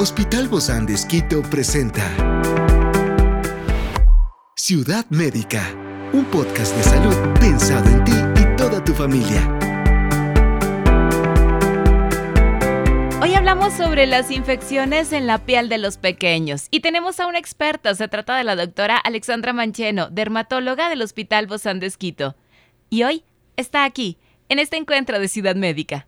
Hospital Bozán de Esquito presenta Ciudad Médica, un podcast de salud pensado en ti y toda tu familia. Hoy hablamos sobre las infecciones en la piel de los pequeños y tenemos a una experta, se trata de la doctora Alexandra Mancheno, dermatóloga del Hospital Bozán de Esquito. Y hoy está aquí, en este encuentro de Ciudad Médica.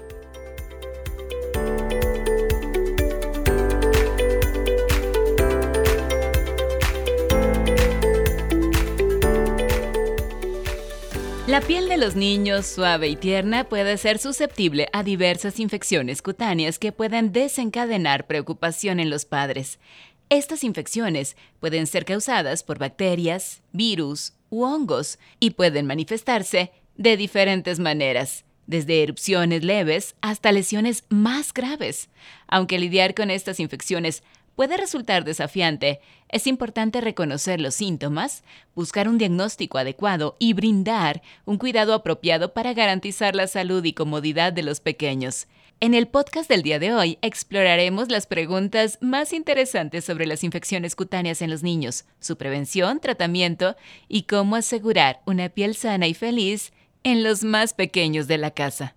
La piel de los niños, suave y tierna, puede ser susceptible a diversas infecciones cutáneas que pueden desencadenar preocupación en los padres. Estas infecciones pueden ser causadas por bacterias, virus u hongos y pueden manifestarse de diferentes maneras, desde erupciones leves hasta lesiones más graves. Aunque lidiar con estas infecciones puede resultar desafiante, es importante reconocer los síntomas, buscar un diagnóstico adecuado y brindar un cuidado apropiado para garantizar la salud y comodidad de los pequeños. En el podcast del día de hoy exploraremos las preguntas más interesantes sobre las infecciones cutáneas en los niños, su prevención, tratamiento y cómo asegurar una piel sana y feliz en los más pequeños de la casa.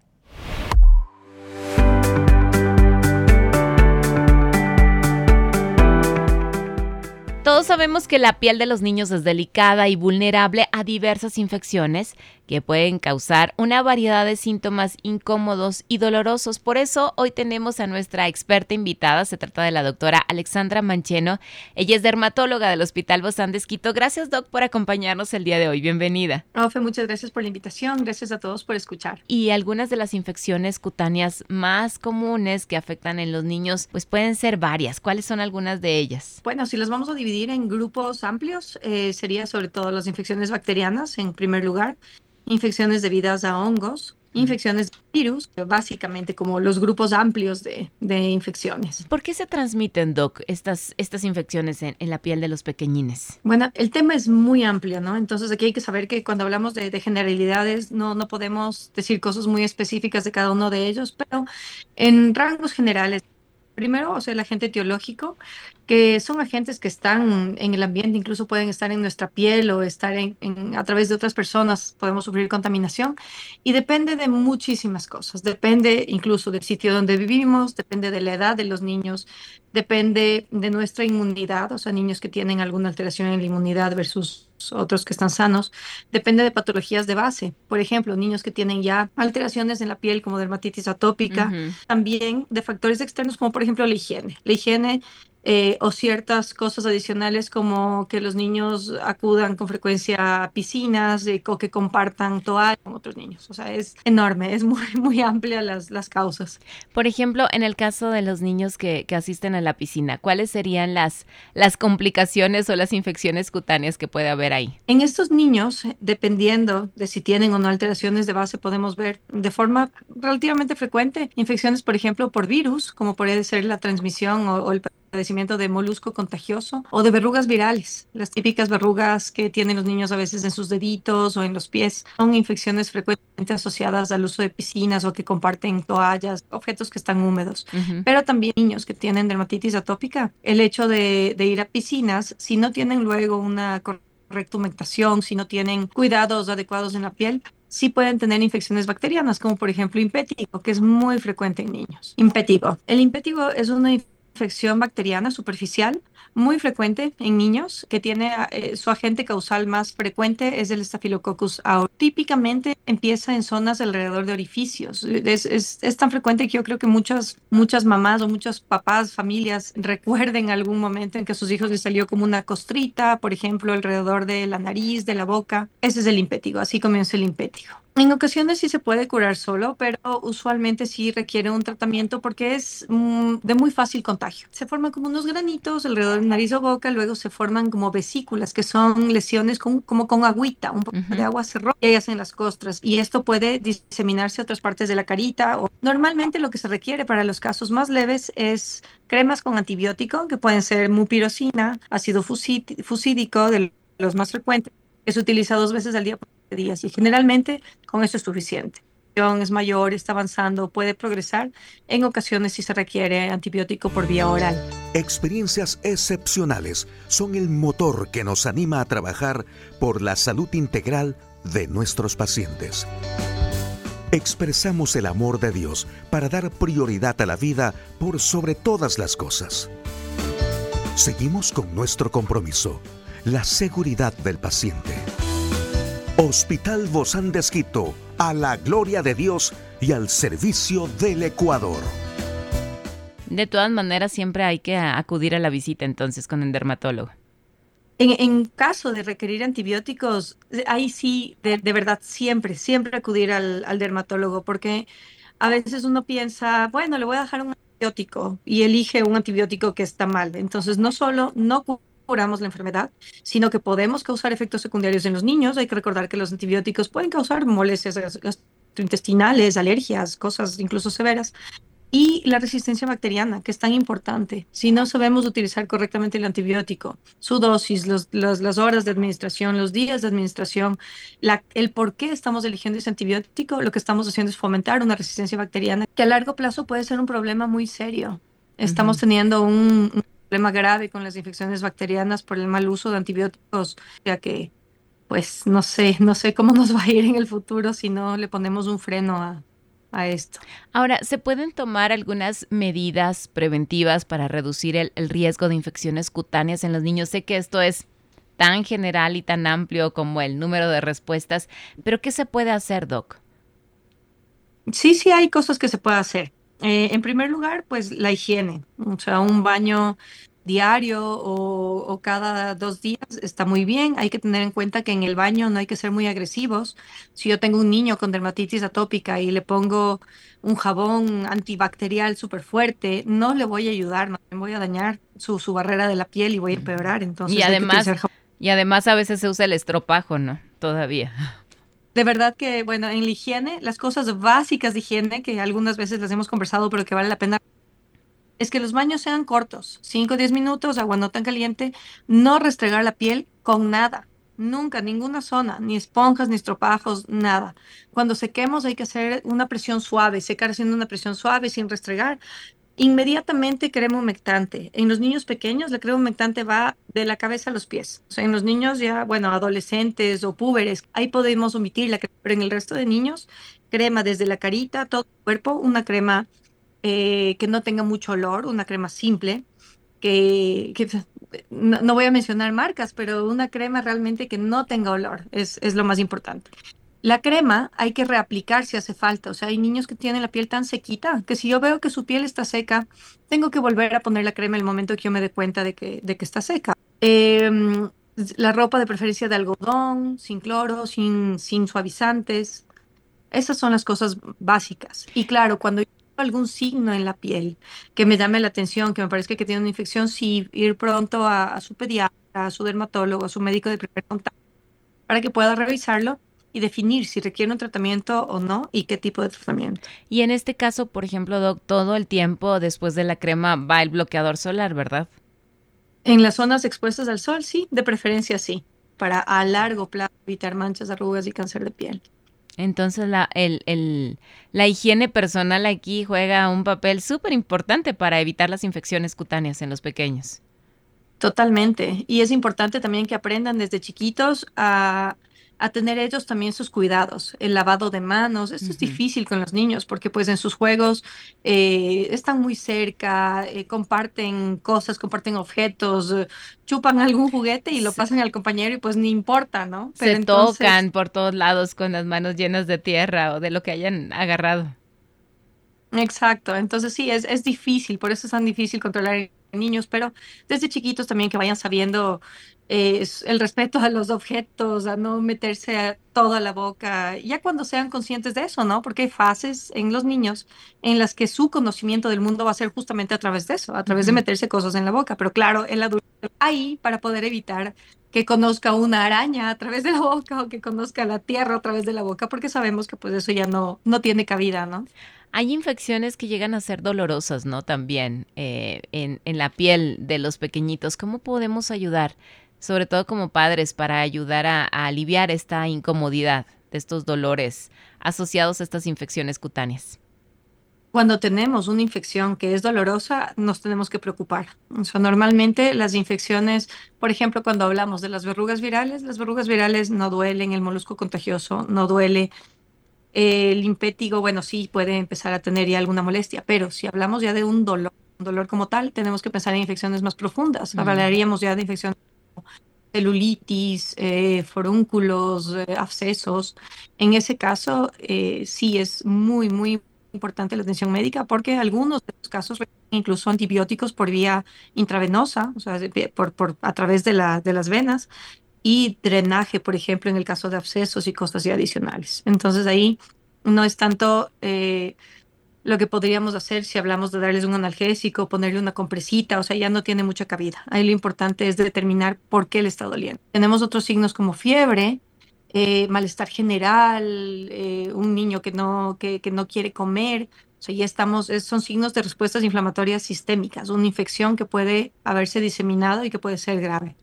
Todos sabemos que la piel de los niños es delicada y vulnerable a diversas infecciones que pueden causar una variedad de síntomas incómodos y dolorosos. Por eso hoy tenemos a nuestra experta invitada, se trata de la doctora Alexandra Mancheno. Ella es dermatóloga del Hospital Bozán de Esquito. Gracias, doc, por acompañarnos el día de hoy. Bienvenida. Ofe, muchas gracias por la invitación. Gracias a todos por escuchar. Y algunas de las infecciones cutáneas más comunes que afectan en los niños, pues pueden ser varias. ¿Cuáles son algunas de ellas? Bueno, si las vamos a dividir en grupos amplios, eh, sería sobre todo las infecciones bacterianas en primer lugar infecciones debidas a hongos, infecciones de virus, básicamente como los grupos amplios de, infecciones. ¿Por qué se transmiten, Doc, estas, estas infecciones en, la piel de los pequeñines? Bueno, el tema es muy amplio, ¿no? Entonces aquí hay que saber que cuando hablamos de, de generalidades no, no podemos decir cosas muy específicas de cada uno de ellos, pero en rangos generales Primero, o sea, el agente etiológico, que son agentes que están en el ambiente, incluso pueden estar en nuestra piel o estar en, a través de otras personas, podemos sufrir contaminación y depende de muchísimas cosas. Depende incluso del sitio donde vivimos, depende de la edad de los niños, depende de nuestra inmunidad, o sea, niños que tienen alguna alteración en la inmunidad versus otros que están sanos, depende de patologías de base. Por ejemplo, niños que tienen ya alteraciones en la piel como dermatitis atópica, también de factores externos como por ejemplo la higiene. La higiene eh, o ciertas cosas adicionales como que los niños acudan con frecuencia a piscinas eh, o que compartan toallas con otros niños. O sea, es enorme, es muy, muy amplia las, las causas. Por ejemplo, en el caso de los niños que, que asisten a la piscina, ¿cuáles serían las, las complicaciones o las infecciones cutáneas que puede haber ahí? En estos niños, dependiendo de si tienen o no alteraciones de base, podemos ver de forma relativamente frecuente infecciones, por ejemplo, por virus, como puede ser la transmisión o, o el padecimiento de molusco contagioso o de verrugas virales. Las típicas verrugas que tienen los niños a veces en sus deditos o en los pies son infecciones frecuentemente asociadas al uso de piscinas o que comparten toallas, objetos que están húmedos. Pero también niños que tienen dermatitis atópica, el hecho de, ir a piscinas, si no tienen luego una correcta humectación, si no tienen cuidados adecuados en la piel, sí pueden tener infecciones bacterianas, como por ejemplo impétigo, que es muy frecuente en niños. Impétigo. El impétigo es una infección infección bacteriana superficial muy frecuente en niños que tiene eh, su agente causal más frecuente es el Staphylococcus aureus. Típicamente empieza en zonas alrededor de orificios. Es, es, tan frecuente que yo creo que muchas, muchas mamás o muchos papás, familias recuerden algún momento en que a sus hijos les salió como una costrita, por ejemplo, alrededor de la nariz, de la boca. Ese es el impétigo, así comienza el impétigo. En ocasiones sí se puede curar solo, pero usualmente sí requiere un tratamiento porque es mm, de muy fácil contagio. Se forman como unos granitos alrededor de nariz o boca, luego se forman como vesículas, que son lesiones con, como con agüita, un poco de agua se rompe y hacen las costras. Y esto puede diseminarse a otras partes de la carita. O... Normalmente lo que se requiere para los casos más leves es cremas con antibiótico, que pueden ser mupirocina, ácido fusídico, de los más frecuentes, que se utiliza dos veces al día días y generalmente con eso es suficiente. Es mayor, está avanzando, puede progresar. En ocasiones si se requiere antibiótico por vía oral. Experiencias excepcionales son el motor que nos anima a trabajar por la salud integral de nuestros pacientes. Expresamos el amor de Dios para dar prioridad a la vida por sobre todas las cosas. Seguimos con nuestro compromiso, la seguridad del paciente. Hospital Bozán de Esquito, a la gloria de Dios y al servicio del Ecuador. De todas maneras, siempre hay que acudir a la visita entonces con el dermatólogo. En, caso de requerir antibióticos, ahí sí, de, verdad, siempre, siempre acudir al, al, dermatólogo, porque a veces uno piensa, bueno, le voy a dejar un antibiótico y elige un antibiótico que está mal. Entonces, no solo no curamos la enfermedad, sino que podemos causar efectos secundarios en los niños. Hay que recordar que los antibióticos pueden causar molestias gastrointestinales, alergias, cosas incluso severas. Y la resistencia bacteriana, que es tan importante. Si no sabemos utilizar correctamente el antibiótico, su dosis, los, las horas de administración, los días de administración, la, el por qué estamos eligiendo ese antibiótico, lo que estamos haciendo es fomentar una resistencia bacteriana que a largo plazo puede ser un problema muy serio. Estamos teniendo un, problema grave con las infecciones bacterianas por el mal uso de antibióticos, ya que pues no sé, no sé cómo nos va a ir en el futuro si no le ponemos un freno a, a esto. Ahora, ¿se pueden tomar algunas medidas preventivas para reducir el, el, riesgo de infecciones cutáneas en los niños? Sé que esto es tan general y tan amplio como el número de respuestas, pero ¿qué se puede hacer, Doc? Sí, sí hay cosas que se puede hacer. Eh, en primer lugar, pues la higiene, o sea, un baño diario o, cada dos días está muy bien. Hay que tener en cuenta que en el baño no hay que ser muy agresivos. Si yo tengo un niño con dermatitis atópica y le pongo un jabón antibacterial súper fuerte, no le voy a ayudar, no le voy a dañar su, su, barrera de la piel y voy a empeorar. Entonces, y además, y además a veces se usa el estropajo, ¿no? Todavía de verdad que, bueno, en la higiene, las cosas básicas de higiene, que algunas veces las hemos conversado, pero que vale la pena, es que los baños sean cortos, 5 o 10 minutos, agua no tan caliente, no restregar la piel con nada, nunca, ninguna zona, ni esponjas, ni estropajos, nada. Cuando sequemos hay que hacer una presión suave, secar haciendo una presión suave sin restregar, Inmediatamente crema humectante. En los niños pequeños la crema humectante va de la cabeza a los pies. O en los niños ya, bueno, adolescentes o púberes, ahí podemos omitir la crema, pero en el resto de niños, crema desde la carita, todo el cuerpo, una crema eh, que no tenga mucho olor, una crema simple, que, no, voy a mencionar marcas, pero una crema realmente que no tenga olor, es lo más importante. La crema hay que reaplicar si hace falta. O sea, hay niños que tienen la piel tan sequita que si yo veo que su piel está seca, tengo que volver a poner la crema el momento que yo me dé cuenta de que, de que está seca. Em, la ropa de preferencia de algodón, sin cloro, sin, sin suavizantes. Esas son las cosas básicas. Y claro, cuando hay algún signo en la piel que me llame la atención, que me parezca que tiene una infección, sí, ir pronto a su pediatra, a su dermatólogo, a su médico de primer contacto, para que pueda revisarlo y definir si requiere un tratamiento o no y qué tipo de tratamiento. Y en este caso, por ejemplo, Doc, todo el tiempo después de la crema va el bloqueador solar, ¿verdad? En las zonas expuestas al sol, sí, de preferencia sí, para a largo plazo evitar manchas, arrugas y cáncer de piel. Entonces la, el, el, la higiene personal aquí juega un papel súper importante para evitar las infecciones cutáneas en los pequeños. Totalmente. Y es importante también que aprendan desde chiquitos a a tener ellos también sus cuidados, el lavado de manos, eso es difícil con los niños porque pues en sus juegos eh, están muy cerca, eh, comparten cosas, comparten objetos, eh, chupan algún juguete y lo pasan al compañero y pues ni importa, ¿no? Se tocan por todos lados con las manos llenas de tierra o de lo que hayan agarrado. Exacto, entonces sí, es, es difícil, por eso es tan difícil controlar niños, pero desde chiquitos también que vayan sabiendo eh, el respeto a los objetos, a no meterse a toda la boca, ya cuando sean conscientes de eso, ¿no? Porque hay fases en los niños en las que su conocimiento del mundo va a ser justamente a través de eso, a través de meterse cosas en la boca, pero claro, el adulto ahí para poder evitar que conozca una araña a través de la boca o que conozca la tierra a través de la boca, porque sabemos que pues eso ya no, no tiene cabida, ¿no? Hay infecciones que llegan a ser dolorosas, ¿no? También eh, en, la piel de los pequeñitos. ¿Cómo podemos ayudar, sobre todo como padres, para ayudar a, a aliviar esta incomodidad de estos dolores asociados a estas infecciones cutáneas? Cuando tenemos una infección que es dolorosa, nos tenemos que preocupar. O sea, normalmente las infecciones, por ejemplo, cuando hablamos de las verrugas virales, las verrugas virales no duelen, el molusco contagioso no duele, el impétigo, bueno, sí puede empezar a tener ya alguna molestia, pero si hablamos ya de un dolor, un dolor como tal, tenemos que pensar en infecciones más profundas. Hablaríamos ya de infecciones como celulitis, eh, forúnculos, eh, abscesos. En ese caso, eh, sí es muy, muy importante la atención médica porque algunos de los casos incluso antibióticos por vía intravenosa, o sea, por, por, a través de, la, de las venas, y drenaje, por ejemplo, en el caso de abscesos y cosas adicionales. Entonces ahí no es tanto eh, lo que podríamos hacer si hablamos de darles un analgésico, ponerle una compresita, o sea, ya no tiene mucha cabida. Ahí lo importante es determinar por qué le está doliendo. Tenemos otros signos como fiebre, eh, malestar general, eh, un niño que no, que, que no quiere comer, o sea, ya estamos, son signos de respuestas inflamatorias sistémicas, una infección que puede haberse diseminado y que puede ser grave.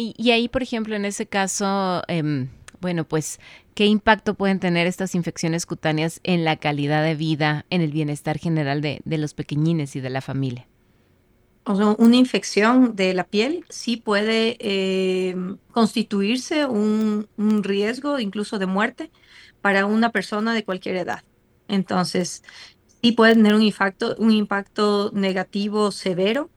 Y, ahí, por ejemplo, en ese caso, em, bueno, pues, ¿qué impacto pueden tener estas infecciones cutáneas en la calidad de vida, en el bienestar general de, los pequeñines y de la familia? O sea, una infección de la piel sí puede em, constituirse un, un, riesgo incluso de muerte para una persona de cualquier edad. Entonces, sí puede tener un impacto, un impacto negativo severo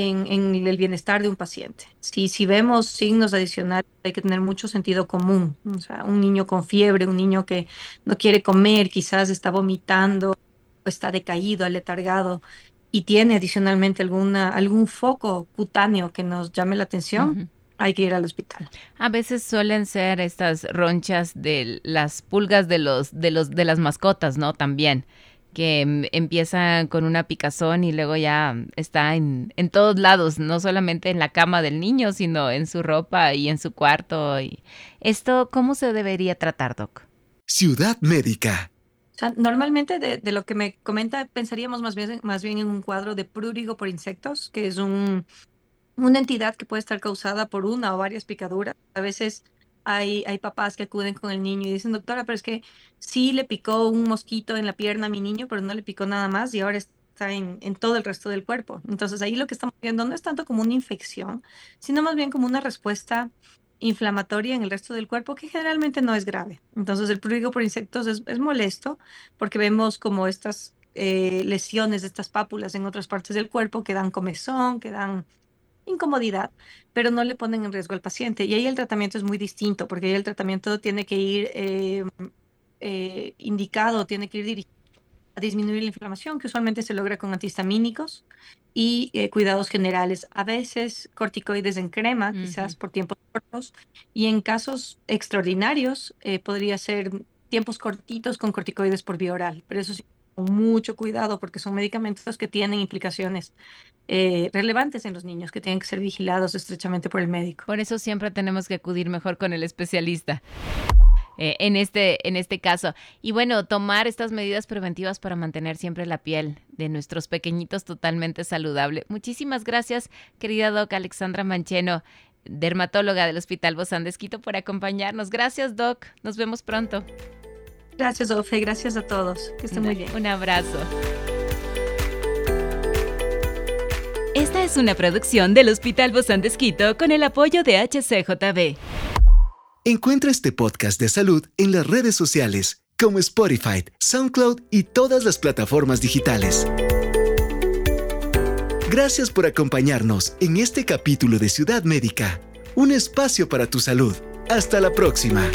en, el bienestar de un paciente. Si, si vemos signos adicionales, hay que tener mucho sentido común. O sea, un niño con fiebre, un niño que no quiere comer, quizás está vomitando, está decaído, aletargado y tiene adicionalmente alguna, algún foco cutáneo que nos llame la atención. Hay que ir al hospital. A veces suelen ser estas ronchas de las pulgas de los de los de las mascotas, ¿no? También que mm, empieza con una picazón y luego ya está en, en, todos lados, no solamente en la cama del niño, sino en su ropa y en su cuarto. Y ¿Esto cómo se debería tratar, Doc? Ciudad Médica. normalmente de, lo que me comenta pensaríamos más bien, más bien en un cuadro de prurigo por insectos, que es un, una entidad que puede estar causada por una o varias picaduras. A veces hay, papás que acuden con el niño y dicen, doctora, pero es que sí le picó un mosquito en la pierna a mi niño, pero no le picó nada más y ahora está en, todo el resto del cuerpo. Entonces ahí lo que estamos viendo no es tanto como una infección, sino más bien como una respuesta inflamatoria en el resto del cuerpo que generalmente no es grave. Entonces el prurigo por insectos es, es molesto porque vemos como estas eh, lesiones de estas pápulas en otras partes del cuerpo que dan comezón, que dan incomodidad, pero no le ponen en riesgo al paciente. Y ahí el tratamiento es muy distinto, porque ahí el tratamiento tiene que ir eh, eh, indicado, tiene que ir dirigido a disminuir la inflamación, que usualmente se logra con antihistamínicos y eh, cuidados generales. A veces corticoides en crema, quizás por tiempos cortos, y en casos extraordinarios podría ser tiempos cortitos con corticoides por vía oral, pero eso sí, mucho cuidado porque son medicamentos que tienen implicaciones eh, relevantes en los niños que tienen que ser vigilados estrechamente por el médico. Por eso siempre tenemos que acudir mejor con el especialista. Eh, en, este, en este caso. Y bueno, tomar estas medidas preventivas para mantener siempre la piel de nuestros pequeñitos totalmente saludable. Muchísimas gracias, querida Doc Alexandra Mancheno, dermatóloga del Hospital Bozán de Esquito, por acompañarnos. Gracias, Doc. Nos vemos pronto. Gracias, Ofe. Gracias a todos. Que estén muy bien. Un abrazo. Esta es una producción del Hospital Bozán de con el apoyo de HCJB. Encuentra este podcast de salud en las redes sociales como Spotify, SoundCloud y todas las plataformas digitales. Gracias por acompañarnos en este capítulo de Ciudad Médica, un espacio para tu salud. Hasta la próxima.